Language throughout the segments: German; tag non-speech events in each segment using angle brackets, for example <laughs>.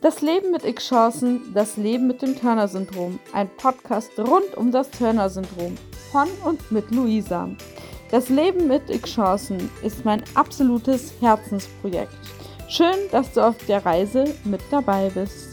Das Leben mit X-Chancen, das Leben mit dem Turner-Syndrom. Ein Podcast rund um das Turner-Syndrom. Von und mit Luisa. Das Leben mit X-Chancen ist mein absolutes Herzensprojekt. Schön, dass du auf der Reise mit dabei bist.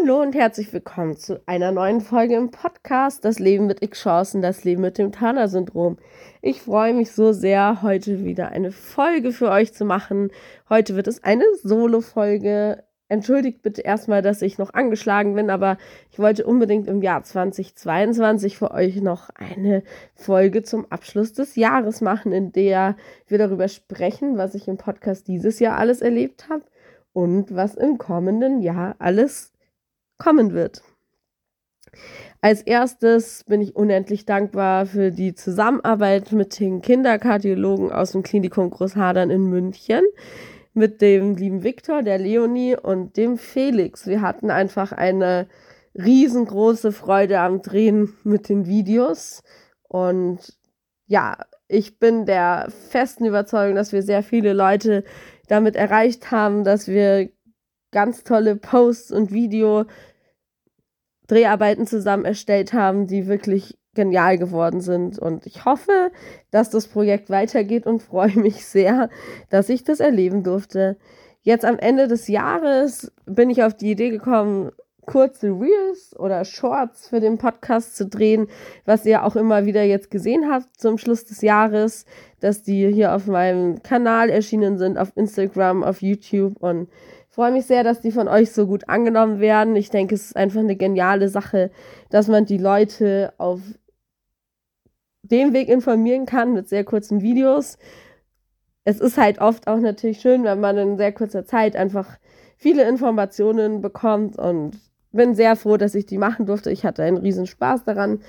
Hallo und herzlich willkommen zu einer neuen Folge im Podcast Das Leben mit X-Chancen, das Leben mit dem Turner-Syndrom. Ich freue mich so sehr, heute wieder eine Folge für euch zu machen. Heute wird es eine Solo-Folge. Entschuldigt bitte erstmal, dass ich noch angeschlagen bin, aber ich wollte unbedingt im Jahr 2022 für euch noch eine Folge zum Abschluss des Jahres machen, in der wir darüber sprechen, was ich im Podcast dieses Jahr alles erlebt habe und was im kommenden Jahr alles kommen wird. Als erstes bin ich unendlich dankbar für die Zusammenarbeit mit den Kinderkardiologen aus dem Klinikum Großhadern in München, mit dem lieben Viktor, der Leonie und dem Felix. Wir hatten einfach eine riesengroße Freude am Drehen mit den Videos und ja, ich bin der festen Überzeugung, dass wir sehr viele Leute damit erreicht haben, dass wir ganz tolle Posts und Video Dreharbeiten zusammen erstellt haben, die wirklich genial geworden sind. Und ich hoffe, dass das Projekt weitergeht und freue mich sehr, dass ich das erleben durfte. Jetzt am Ende des Jahres bin ich auf die Idee gekommen, kurze Reels oder Shorts für den Podcast zu drehen, was ihr auch immer wieder jetzt gesehen habt zum Schluss des Jahres, dass die hier auf meinem Kanal erschienen sind, auf Instagram, auf YouTube und freue mich sehr, dass die von euch so gut angenommen werden. Ich denke, es ist einfach eine geniale Sache, dass man die Leute auf dem Weg informieren kann mit sehr kurzen Videos. Es ist halt oft auch natürlich schön, wenn man in sehr kurzer Zeit einfach viele Informationen bekommt und bin sehr froh, dass ich die machen durfte. Ich hatte einen riesen Spaß daran,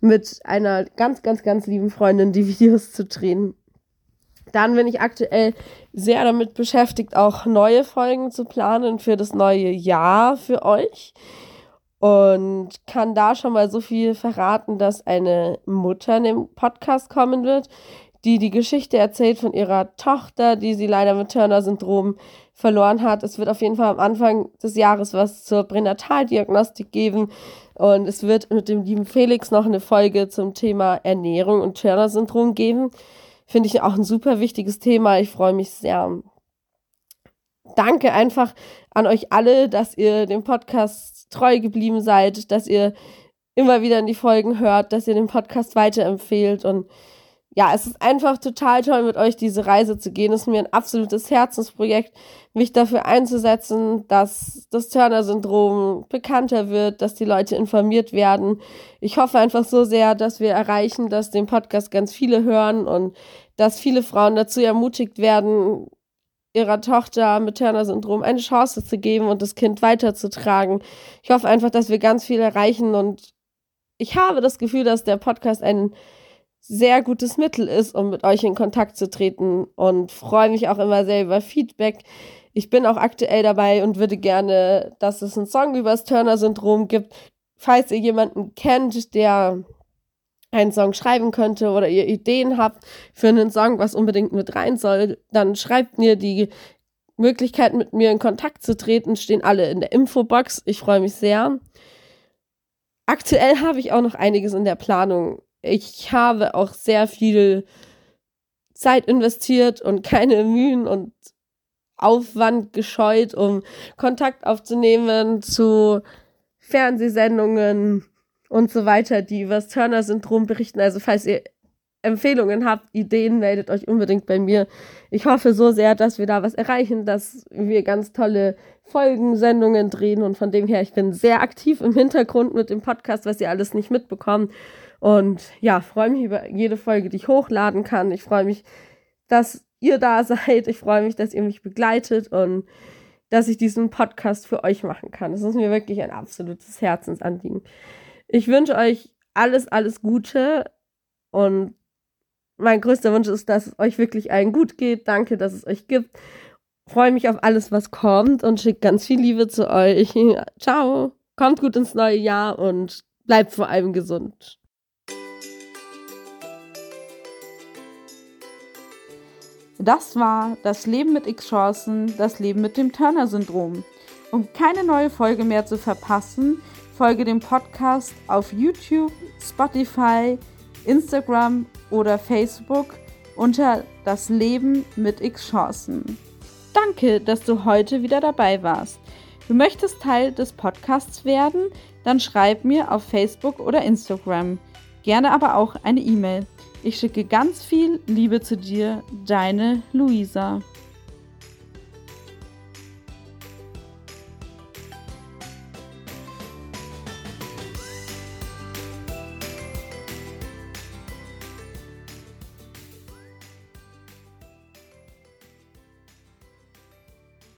mit einer ganz, ganz, ganz lieben Freundin die Videos zu drehen. Dann bin ich aktuell sehr damit beschäftigt, auch neue Folgen zu planen für das neue Jahr für euch. Und kann da schon mal so viel verraten, dass eine Mutter in dem Podcast kommen wird, die die Geschichte erzählt von ihrer Tochter, die sie leider mit Turner-Syndrom verloren hat. Es wird auf jeden Fall am Anfang des Jahres was zur Pränataldiagnostik geben. Und es wird mit dem lieben Felix noch eine Folge zum Thema Ernährung und Turner-Syndrom geben. Finde ich auch ein super wichtiges Thema. Ich freue mich sehr. Danke einfach an euch alle, dass ihr dem Podcast treu geblieben seid, dass ihr immer wieder in die Folgen hört, dass ihr den Podcast weiterempfehlt und ja, es ist einfach total toll, mit euch diese Reise zu gehen. Es ist mir ein absolutes Herzensprojekt, mich dafür einzusetzen, dass das Turner-Syndrom bekannter wird, dass die Leute informiert werden. Ich hoffe einfach so sehr, dass wir erreichen, dass den Podcast ganz viele hören und dass viele Frauen dazu ermutigt werden, ihrer Tochter mit Turner-Syndrom eine Chance zu geben und das Kind weiterzutragen. Ich hoffe einfach, dass wir ganz viel erreichen und ich habe das Gefühl, dass der Podcast ein sehr gutes Mittel ist, um mit euch in Kontakt zu treten und freue mich auch immer sehr über Feedback. Ich bin auch aktuell dabei und würde gerne, dass es einen Song über das Turner-Syndrom gibt. Falls ihr jemanden kennt, der einen Song schreiben könnte oder ihr Ideen habt für einen Song, was unbedingt mit rein soll, dann schreibt mir die Möglichkeiten, mit mir in Kontakt zu treten, stehen alle in der Infobox. Ich freue mich sehr. Aktuell habe ich auch noch einiges in der Planung ich habe auch sehr viel Zeit investiert und keine Mühen und Aufwand gescheut, um Kontakt aufzunehmen zu Fernsehsendungen und so weiter, die über das Turner-Syndrom berichten. Also falls ihr Empfehlungen habt, Ideen, meldet euch unbedingt bei mir. Ich hoffe so sehr, dass wir da was erreichen, dass wir ganz tolle Folgen, Sendungen drehen und von dem her, ich bin sehr aktiv im Hintergrund mit dem Podcast, was ihr alles nicht mitbekommt. Und ja, freue mich über jede Folge, die ich hochladen kann. Ich freue mich, dass ihr da seid. Ich freue mich, dass ihr mich begleitet und dass ich diesen Podcast für euch machen kann. Das ist mir wirklich ein absolutes Herzensanliegen. Ich wünsche euch alles, alles Gute und mein größter Wunsch ist, dass es euch wirklich allen gut geht. Danke, dass es euch gibt. Freue mich auf alles, was kommt und schicke ganz viel Liebe zu euch. <laughs> Ciao. Kommt gut ins neue Jahr und bleibt vor allem gesund. Das war das Leben mit X-Chancen, das Leben mit dem Turner-Syndrom. Um keine neue Folge mehr zu verpassen, folge dem Podcast auf YouTube, Spotify, Instagram oder Facebook unter Das Leben mit X-Chancen. Danke, dass du heute wieder dabei warst. Du möchtest Teil des Podcasts werden? Dann schreib mir auf Facebook oder Instagram. Gerne aber auch eine E-Mail. Ich schicke ganz viel Liebe zu dir, deine Luisa.